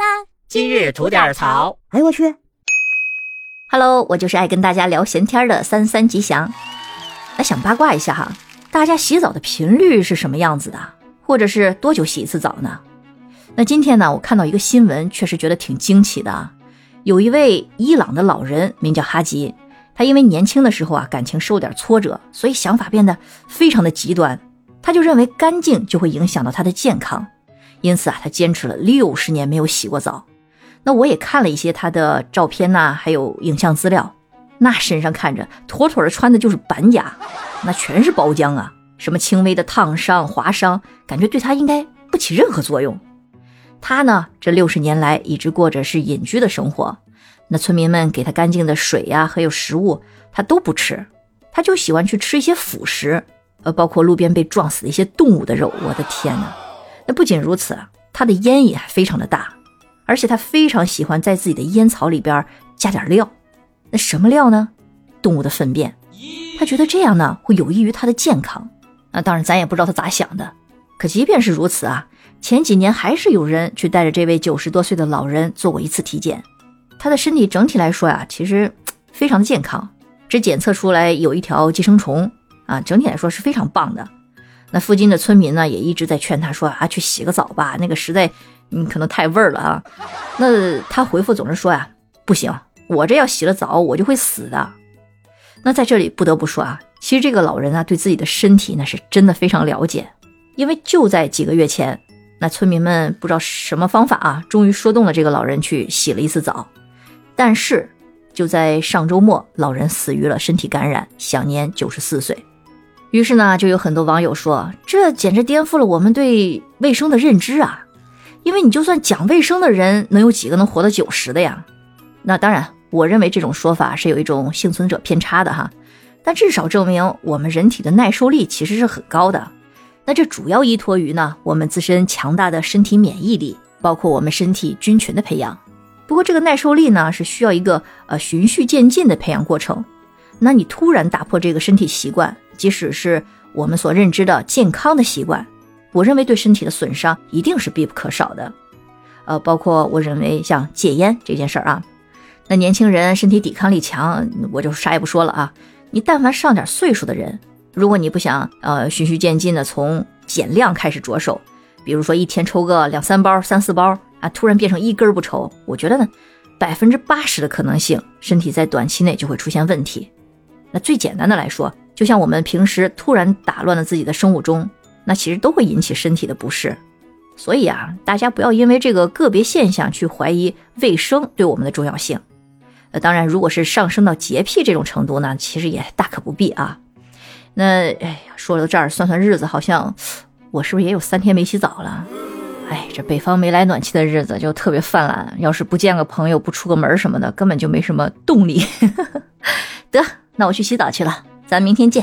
啦！今日吐点槽。哎呦我去！Hello，我就是爱跟大家聊闲天的三三吉祥。来想八卦一下哈，大家洗澡的频率是什么样子的？或者是多久洗一次澡呢？那今天呢，我看到一个新闻，确实觉得挺惊奇的啊。有一位伊朗的老人，名叫哈吉，他因为年轻的时候啊，感情受点挫折，所以想法变得非常的极端。他就认为干净就会影响到他的健康，因此啊，他坚持了六十年没有洗过澡。那我也看了一些他的照片呐，还有影像资料，那身上看着妥妥的穿的就是板甲，那全是包浆啊，什么轻微的烫伤、划伤，感觉对他应该不起任何作用。他呢，这六十年来一直过着是隐居的生活，那村民们给他干净的水呀，还有食物，他都不吃，他就喜欢去吃一些腐食，呃，包括路边被撞死的一些动物的肉。我的天哪！不仅如此，他的烟瘾还非常的大。而且他非常喜欢在自己的烟草里边加点料，那什么料呢？动物的粪便。他觉得这样呢会有益于他的健康。那当然，咱也不知道他咋想的。可即便是如此啊，前几年还是有人去带着这位九十多岁的老人做过一次体检。他的身体整体来说呀，其实非常的健康，只检测出来有一条寄生虫啊，整体来说是非常棒的。那附近的村民呢也一直在劝他说啊，去洗个澡吧，那个实在。嗯，可能太味儿了啊。那他回复总是说呀，不行，我这要洗了澡，我就会死的。那在这里不得不说啊，其实这个老人啊，对自己的身体那是真的非常了解。因为就在几个月前，那村民们不知道什么方法啊，终于说动了这个老人去洗了一次澡。但是就在上周末，老人死于了身体感染，享年九十四岁。于是呢，就有很多网友说，这简直颠覆了我们对卫生的认知啊。因为你就算讲卫生的人，能有几个能活到九十的呀？那当然，我认为这种说法是有一种幸存者偏差的哈。但至少证明我们人体的耐受力其实是很高的。那这主要依托于呢我们自身强大的身体免疫力，包括我们身体菌群的培养。不过这个耐受力呢是需要一个呃循序渐进的培养过程。那你突然打破这个身体习惯，即使是我们所认知的健康的习惯。我认为对身体的损伤一定是必不可少的，呃，包括我认为像戒烟这件事儿啊，那年轻人身体抵抗力强，我就啥也不说了啊。你但凡上点岁数的人，如果你不想呃循序渐进的从减量开始着手，比如说一天抽个两三包、三四包啊，突然变成一根不抽，我觉得呢，百分之八十的可能性，身体在短期内就会出现问题。那最简单的来说，就像我们平时突然打乱了自己的生物钟。那其实都会引起身体的不适，所以啊，大家不要因为这个个别现象去怀疑卫生对我们的重要性。呃，当然，如果是上升到洁癖这种程度呢，其实也大可不必啊。那哎呀，说到这儿，算算日子，好像我是不是也有三天没洗澡了？哎，这北方没来暖气的日子就特别泛滥，要是不见个朋友，不出个门什么的，根本就没什么动力。那我去洗澡去了，咱明天见。